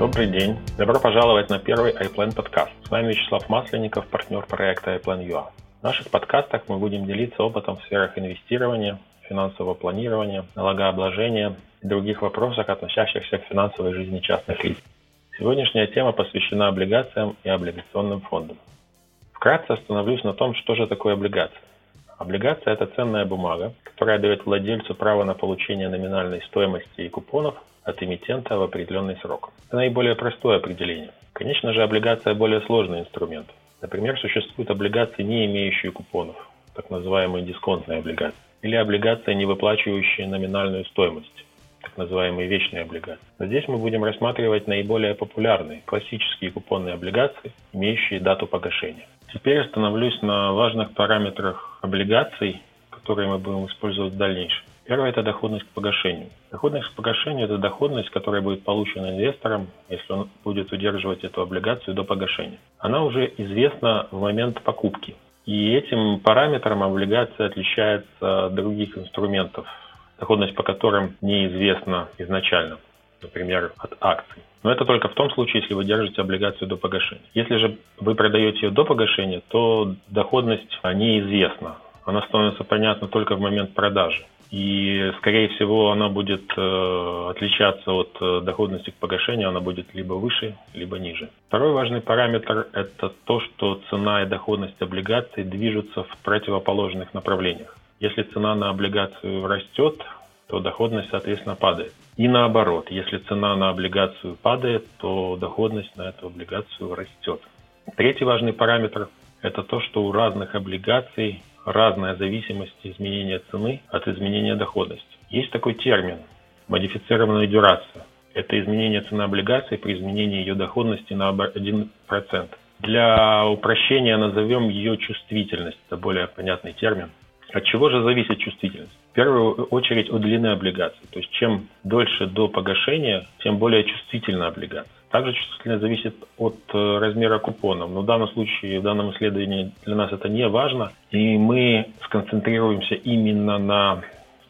Добрый день. Добро пожаловать на первый iPlan подкаст. С вами Вячеслав Масленников, партнер проекта iPlan.ua. В наших подкастах мы будем делиться опытом в сферах инвестирования, финансового планирования, налогообложения и других вопросах, относящихся к финансовой жизни частных лиц. Сегодняшняя тема посвящена облигациям и облигационным фондам. Вкратце остановлюсь на том, что же такое облигация. Облигация – это ценная бумага, которая дает владельцу право на получение номинальной стоимости и купонов от эмитента в определенный срок. Это наиболее простое определение. Конечно же, облигация более сложный инструмент. Например, существуют облигации, не имеющие купонов, так называемые дисконтные облигации, или облигации, не выплачивающие номинальную стоимость, так называемые вечные облигации. Но здесь мы будем рассматривать наиболее популярные классические купонные облигации, имеющие дату погашения. Теперь остановлюсь на важных параметрах облигаций, которые мы будем использовать в дальнейшем. Первое – это доходность к погашению. Доходность к погашению – это доходность, которая будет получена инвестором, если он будет удерживать эту облигацию до погашения. Она уже известна в момент покупки. И этим параметром облигация отличается от других инструментов, доходность по которым неизвестна изначально, например, от акций. Но это только в том случае, если вы держите облигацию до погашения. Если же вы продаете ее до погашения, то доходность неизвестна. Она становится понятна только в момент продажи и, скорее всего, она будет э, отличаться от э, доходности к погашению, она будет либо выше, либо ниже. Второй важный параметр – это то, что цена и доходность облигаций движутся в противоположных направлениях. Если цена на облигацию растет, то доходность, соответственно, падает. И наоборот, если цена на облигацию падает, то доходность на эту облигацию растет. Третий важный параметр – это то, что у разных облигаций разная зависимость изменения цены от изменения доходности. Есть такой термин – модифицированная дюрация. Это изменение цены облигации при изменении ее доходности на 1%. Для упрощения назовем ее чувствительность. Это более понятный термин. От чего же зависит чувствительность? В первую очередь от длины облигации. То есть чем дольше до погашения, тем более чувствительна облигация. Также чувствительность зависит от э, размера купонов. Но в данном случае, в данном исследовании для нас это не важно. И мы сконцентрируемся именно на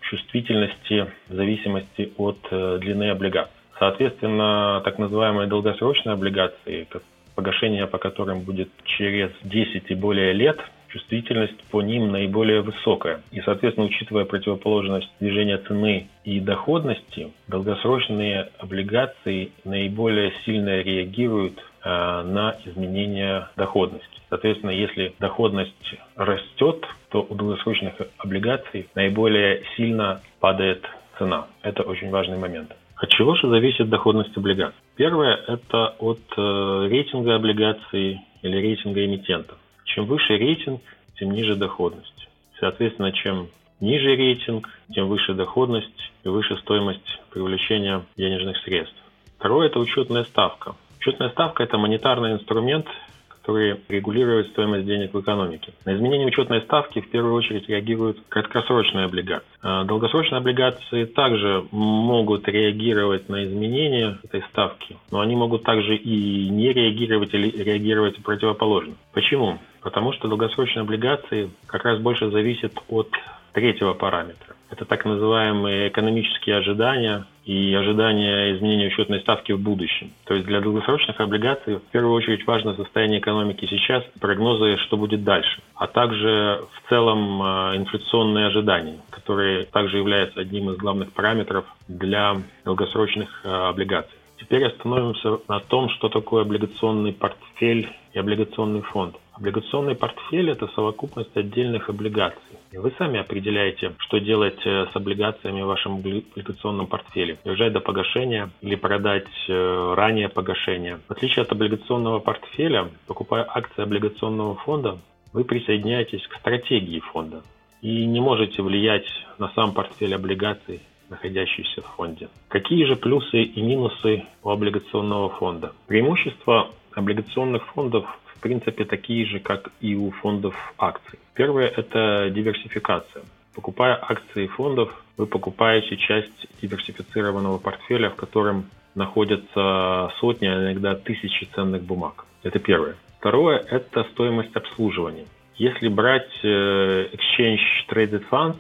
чувствительности в зависимости от э, длины облигаций. Соответственно, так называемые долгосрочные облигации, погашение по которым будет через 10 и более лет, чувствительность по ним наиболее высокая. И, соответственно, учитывая противоположность движения цены и доходности, долгосрочные облигации наиболее сильно реагируют э, на изменения доходности. Соответственно, если доходность растет, то у долгосрочных облигаций наиболее сильно падает цена. Это очень важный момент. От чего же зависит доходность облигаций? Первое – это от э, рейтинга облигаций или рейтинга эмитентов. Чем выше рейтинг, тем ниже доходность. Соответственно, чем ниже рейтинг, тем выше доходность и выше стоимость привлечения денежных средств. Второе – это учетная ставка. Учетная ставка – это монетарный инструмент, который регулирует стоимость денег в экономике. На изменение учетной ставки в первую очередь реагируют краткосрочные облигации. А долгосрочные облигации также могут реагировать на изменения этой ставки, но они могут также и не реагировать или реагировать противоположно. Почему? Потому что долгосрочные облигации как раз больше зависят от третьего параметра. Это так называемые экономические ожидания и ожидания изменения учетной ставки в будущем. То есть для долгосрочных облигаций в первую очередь важно состояние экономики сейчас, прогнозы, что будет дальше, а также в целом э, инфляционные ожидания, которые также являются одним из главных параметров для долгосрочных э, облигаций. Теперь остановимся на том, что такое облигационный портфель и облигационный фонд. Облигационный портфель – это совокупность отдельных облигаций. И вы сами определяете, что делать э, с облигациями в вашем облигационном портфеле. Держать до погашения или продать э, ранее погашения. В отличие от облигационного портфеля, покупая акции облигационного фонда, вы присоединяетесь к стратегии фонда и не можете влиять на сам портфель облигаций находящийся в фонде. Какие же плюсы и минусы у облигационного фонда? Преимущества облигационных фондов в принципе такие же, как и у фондов акций. Первое – это диверсификация. Покупая акции фондов, вы покупаете часть диверсифицированного портфеля, в котором находятся сотни, а иногда тысячи ценных бумаг. Это первое. Второе – это стоимость обслуживания. Если брать э, Exchange Traded Funds,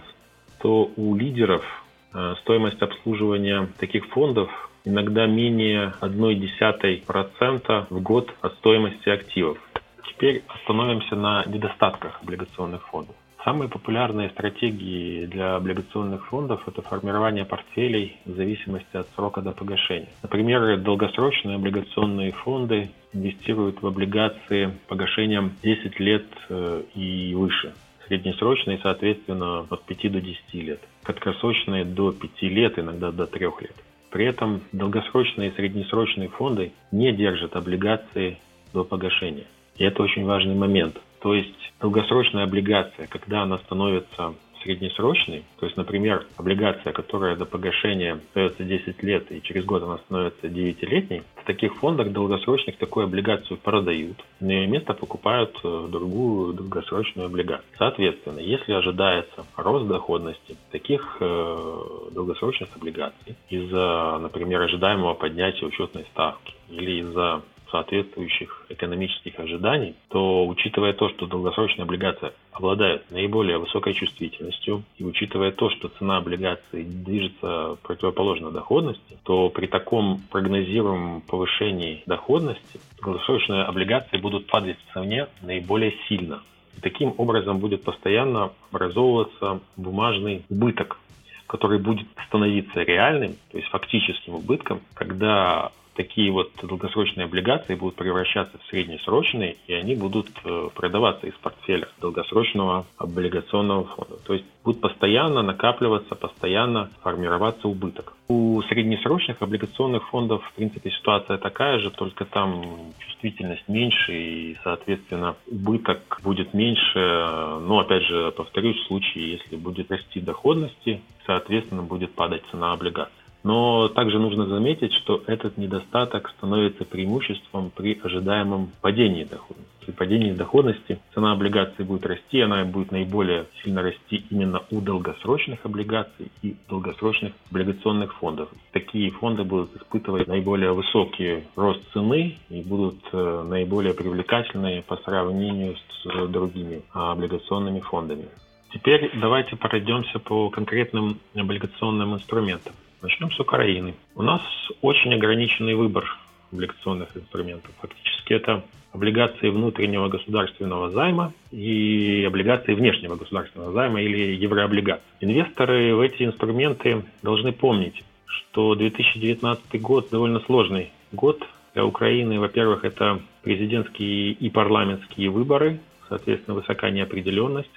то у лидеров э, стоимость обслуживания таких фондов иногда менее 0,1% в год от стоимости активов. Теперь остановимся на недостатках облигационных фондов. Самые популярные стратегии для облигационных фондов – это формирование портфелей в зависимости от срока до погашения. Например, долгосрочные облигационные фонды инвестируют в облигации погашением 10 лет э, и выше. Среднесрочные, соответственно, от 5 до 10 лет. Краткосрочные до 5 лет, иногда до 3 лет. При этом долгосрочные и среднесрочные фонды не держат облигации до погашения. И это очень важный момент. То есть долгосрочная облигация, когда она становится среднесрочной, то есть, например, облигация, которая до погашения остается 10 лет и через год она становится 9-летней, в таких фондах долгосрочных такую облигацию продают, на ее место покупают э, другую долгосрочную облигацию. Соответственно, если ожидается рост доходности таких э, долгосрочных облигаций из-за, например, ожидаемого поднятия учетной ставки или из-за соответствующих экономических ожиданий, то учитывая то, что долгосрочные облигации обладают наиболее высокой чувствительностью, и учитывая то, что цена облигаций движется противоположно доходности, то при таком прогнозируемом повышении доходности долгосрочные облигации будут падать в цене наиболее сильно. И таким образом будет постоянно образовываться бумажный убыток, который будет становиться реальным, то есть фактическим убытком, когда такие вот долгосрочные облигации будут превращаться в среднесрочные, и они будут э, продаваться из портфеля долгосрочного облигационного фонда. То есть будет постоянно накапливаться, постоянно формироваться убыток. У среднесрочных облигационных фондов, в принципе, ситуация такая же, только там чувствительность меньше, и, соответственно, убыток будет меньше. Но, опять же, повторюсь, в случае, если будет расти доходности, соответственно, будет падать цена облигаций. Но также нужно заметить, что этот недостаток становится преимуществом при ожидаемом падении доходности. При падении доходности цена облигаций будет расти, она будет наиболее сильно расти именно у долгосрочных облигаций и долгосрочных облигационных фондов. Такие фонды будут испытывать наиболее высокий рост цены и будут э, наиболее привлекательны по сравнению с другими облигационными фондами. Теперь давайте пройдемся по конкретным облигационным инструментам. Начнем с Украины. У нас очень ограниченный выбор облигационных инструментов. Фактически это облигации внутреннего государственного займа и облигации внешнего государственного займа или еврооблигации. Инвесторы в эти инструменты должны помнить, что 2019 год довольно сложный год для Украины. Во-первых, это президентские и парламентские выборы, соответственно, высокая неопределенность.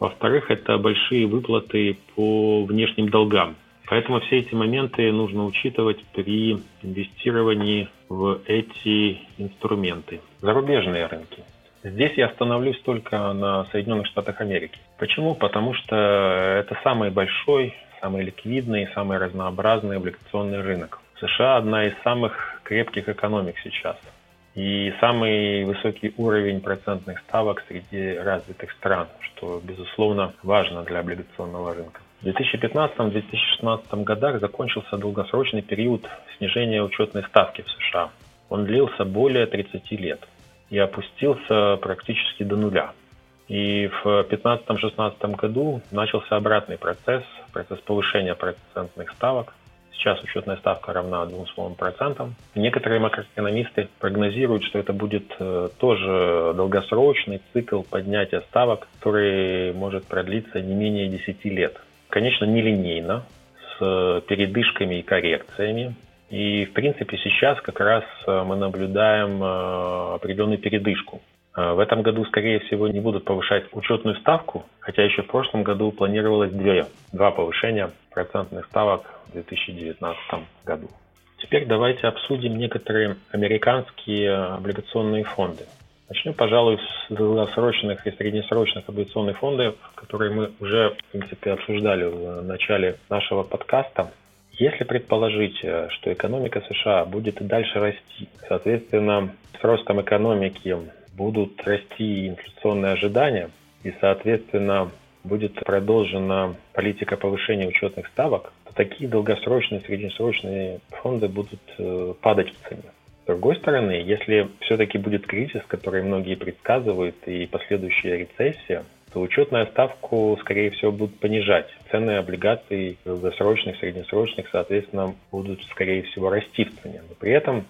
Во-вторых, это большие выплаты по внешним долгам. Поэтому все эти моменты нужно учитывать при инвестировании в эти инструменты. Зарубежные рынки. Здесь я остановлюсь только на Соединенных Штатах Америки. Почему? Потому что это самый большой, самый ликвидный, самый разнообразный облигационный рынок. США одна из самых крепких экономик сейчас. И самый высокий уровень процентных ставок среди развитых стран, что, безусловно, важно для облигационного рынка. В 2015-2016 годах закончился долгосрочный период снижения учетной ставки в США. Он длился более 30 лет и опустился практически до нуля. И в 2015-2016 году начался обратный процесс, процесс повышения процентных ставок. Сейчас учетная ставка равна 2,5%. Некоторые макроэкономисты прогнозируют, что это будет э, тоже долгосрочный цикл поднятия ставок, который может продлиться не менее 10 лет конечно, нелинейно, с передышками и коррекциями. И, в принципе, сейчас как раз э, мы наблюдаем э, определенную передышку. Э, в этом году, скорее всего, не будут повышать учетную ставку, хотя еще в прошлом году планировалось две, два повышения процентных ставок в 2019 году. Теперь давайте обсудим некоторые американские облигационные фонды. Начнем, пожалуй, с долгосрочных и среднесрочных облигационных фондов, которые мы уже, в принципе, обсуждали в начале нашего подкаста. Если предположить, э, что экономика США будет и дальше расти, соответственно, с ростом экономики будут расти инфляционные ожидания, и, соответственно, будет продолжена политика повышения учетных ставок, то такие долгосрочные, среднесрочные фонды будут э, падать в цене. С другой стороны, если все-таки будет кризис, который многие предсказывают, и последующая рецессия, то учетную ставку, скорее всего, будут понижать. Цены облигаций долгосрочных, среднесрочных, соответственно, будут, скорее всего, расти в цене. Но при этом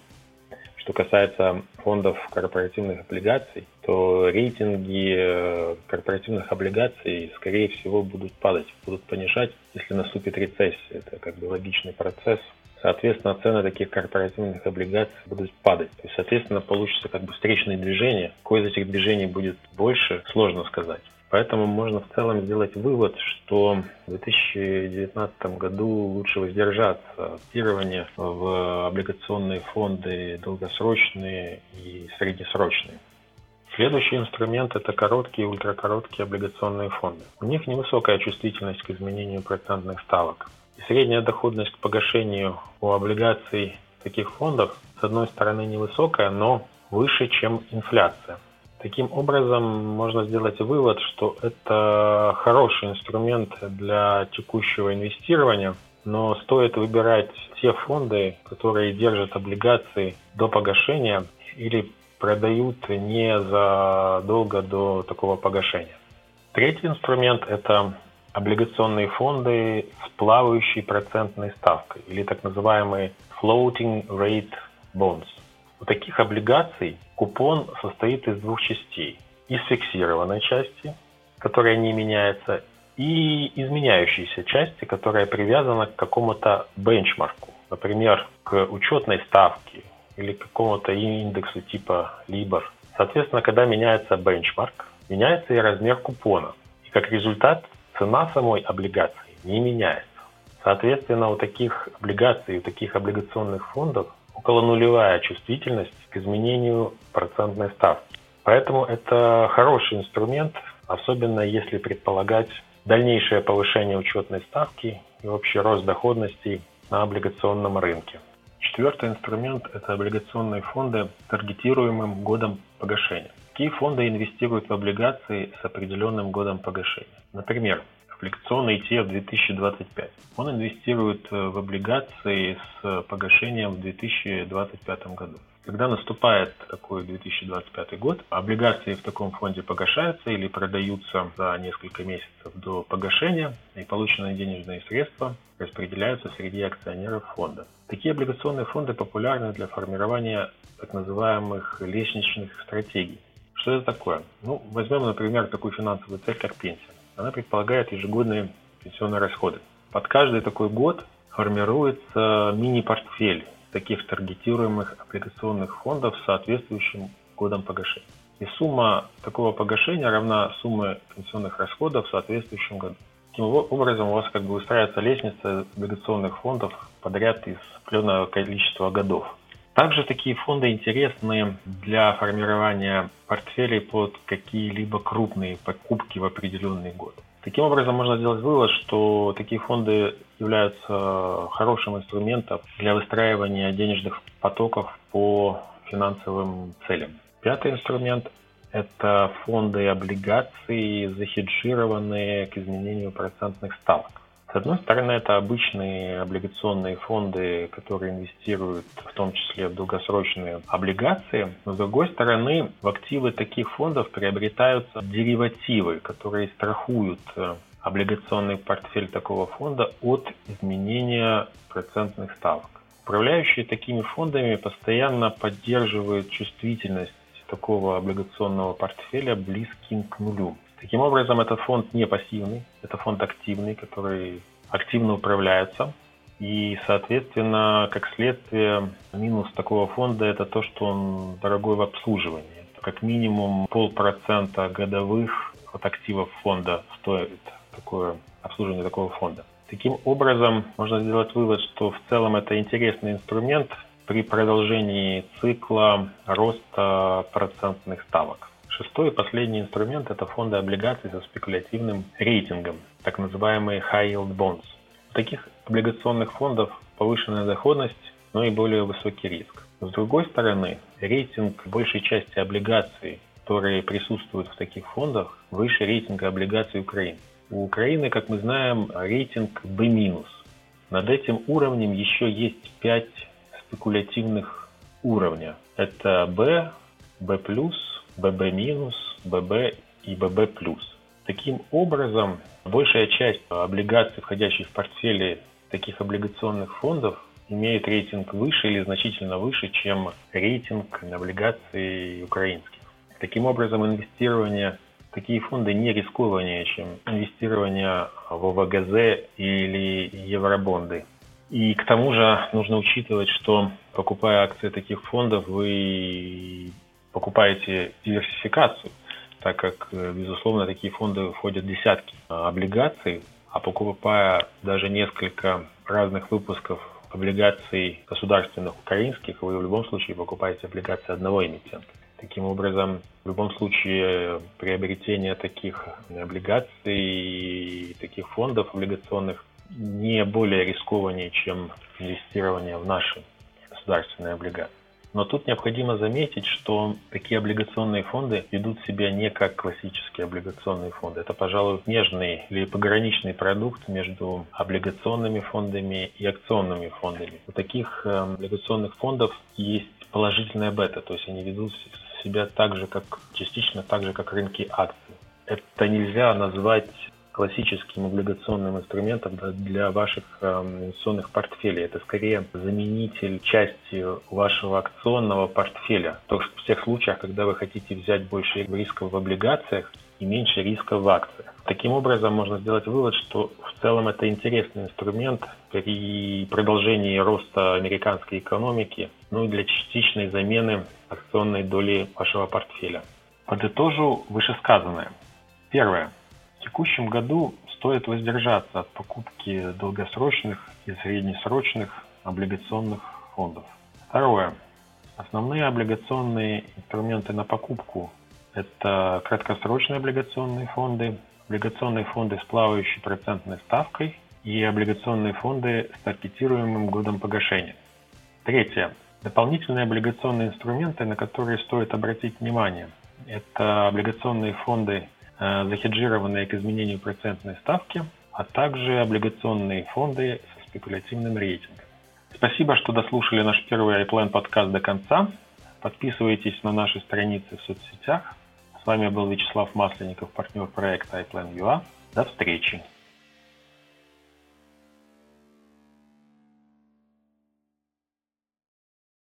что касается фондов корпоративных облигаций, то рейтинги э, корпоративных облигаций, скорее всего, будут падать, будут понижать, если наступит рецессия. Это как бы логичный процесс. Соответственно, цены таких корпоративных облигаций будут падать. Есть, соответственно, получится как бы встречные движения. Какое из этих движений будет больше, сложно сказать. Поэтому можно в целом сделать вывод, что в 2019 году лучше воздержаться от инвестирования в облигационные фонды долгосрочные и среднесрочные. Следующий инструмент – это короткие и ультракороткие облигационные фонды. У них невысокая чувствительность к изменению процентных ставок. Средняя доходность к погашению у облигаций таких фондов, с одной стороны, невысокая, но выше, чем инфляция. Таким образом, можно сделать вывод, что это хороший инструмент для текущего инвестирования, но стоит выбирать те фонды, которые держат облигации до погашения или продают не задолго до такого погашения. Третий инструмент – это облигационные фонды с плавающей процентной ставкой или так называемые floating rate bonds. У таких облигаций купон состоит из двух частей. Из фиксированной части, которая не меняется, и изменяющейся части, которая привязана к какому-то бенчмарку, например, к учетной ставке или к какому-то индексу типа LIBOR. Соответственно, когда меняется бенчмарк, меняется и размер купона. И как результат, цена самой облигации не меняется. Соответственно, у таких облигаций, у таких облигационных фондов около нулевая чувствительность к изменению процентной ставки. Поэтому это хороший инструмент, особенно если предполагать дальнейшее повышение учетной ставки и общий рост доходностей на облигационном рынке. Четвертый инструмент – это облигационные фонды с таргетируемым годом погашения. Такие фонды инвестируют в облигации с определенным годом погашения. Например, облигационный ETF 2025. Он инвестирует э, в облигации с погашением в 2025 году. Когда наступает такой 2025 год, облигации в таком фонде погашаются или продаются за несколько месяцев до погашения, и полученные денежные средства распределяются среди акционеров фонда. Такие облигационные фонды популярны для формирования так называемых лестничных стратегий. Что это такое? Ну, возьмем, например, такую финансовую цель, как пенсия она предполагает ежегодные пенсионные расходы. Под каждый такой год формируется мини-портфель таких таргетируемых облигационных фондов с соответствующим годом погашения. И сумма такого погашения равна сумме пенсионных расходов в соответствующем году. Таким образом, у вас как бы устраивается лестница облигационных фондов подряд из определенного количества годов. Также такие фонды интересны для формирования портфелей под какие-либо крупные покупки в определенный год. Таким образом, можно сделать вывод, что такие фонды являются хорошим инструментом для выстраивания денежных потоков по финансовым целям. Пятый инструмент – это фонды и облигации, захеджированные к изменению процентных ставок. С одной стороны, это обычные облигационные фонды, которые инвестируют в том числе в долгосрочные облигации. Но с другой стороны, в активы таких фондов приобретаются деривативы, которые страхуют э, облигационный портфель такого фонда от изменения процентных ставок. Управляющие такими фондами постоянно поддерживают чувствительность такого облигационного портфеля близким к нулю. Таким образом, этот фонд не пассивный, это фонд активный, который активно управляется. И, соответственно, как следствие, минус такого фонда – это то, что он дорогой в обслуживании. Как минимум полпроцента годовых от активов фонда стоит такое обслуживание такого фонда. Таким образом, можно сделать вывод, что в целом это интересный инструмент при продолжении цикла роста процентных ставок. Шестой и последний инструмент – это фонды облигаций со спекулятивным рейтингом, так называемые high yield bonds. У таких облигационных фондов повышенная доходность, но и более высокий риск. С другой стороны, рейтинг большей части облигаций, которые присутствуют в таких фондах, выше рейтинга облигаций Украины. У Украины, как мы знаем, рейтинг B-. Над этим уровнем еще есть 5 спекулятивных уровня. Это B, B+, BB-, BB и BB+. Таким образом, большая часть облигаций, входящих в портфели таких облигационных фондов, имеет рейтинг выше или значительно выше, чем рейтинг облигаций украинских. Таким образом, инвестирование в такие фонды не рискованнее, чем инвестирование в ОВГЗ или евробонды. И к тому же нужно учитывать, что покупая акции таких фондов, вы покупаете диверсификацию, так как, безусловно, такие фонды входят в десятки облигаций, а покупая даже несколько разных выпусков облигаций государственных украинских, вы в любом случае покупаете облигации одного эмитента. Таким образом, в любом случае приобретение таких облигаций, таких фондов облигационных не более рискованнее, чем инвестирование в наши государственные облигации. Но тут необходимо заметить, что такие облигационные фонды ведут себя не как классические облигационные фонды. Это, пожалуй, нежный или пограничный продукт между облигационными фондами и акционными фондами. У таких эм, облигационных фондов есть положительная бета, то есть они ведут себя так же, как частично так же, как рынки акций. Это нельзя назвать классическим облигационным инструментом для ваших эм, инвестиционных портфелей. Это скорее заменитель части вашего акционного портфеля. То есть в тех случаях, когда вы хотите взять больше рисков в облигациях и меньше риска в акциях. Таким образом, можно сделать вывод, что в целом это интересный инструмент при продолжении роста американской экономики, ну и для частичной замены акционной доли вашего портфеля. Подытожу вышесказанное. Первое текущем году стоит воздержаться от покупки долгосрочных и среднесрочных облигационных фондов. Второе. Основные облигационные инструменты на покупку – это краткосрочные облигационные фонды, облигационные фонды с плавающей процентной ставкой и облигационные фонды с таргетируемым годом погашения. Третье. Дополнительные облигационные инструменты, на которые стоит обратить внимание, это облигационные фонды захеджированные к изменению процентной ставки, а также облигационные фонды со спекулятивным рейтингом. Спасибо, что дослушали наш первый iPlan подкаст до конца. Подписывайтесь на наши страницы в соцсетях. С вами был Вячеслав Масленников, партнер проекта iPlan.ua. До встречи!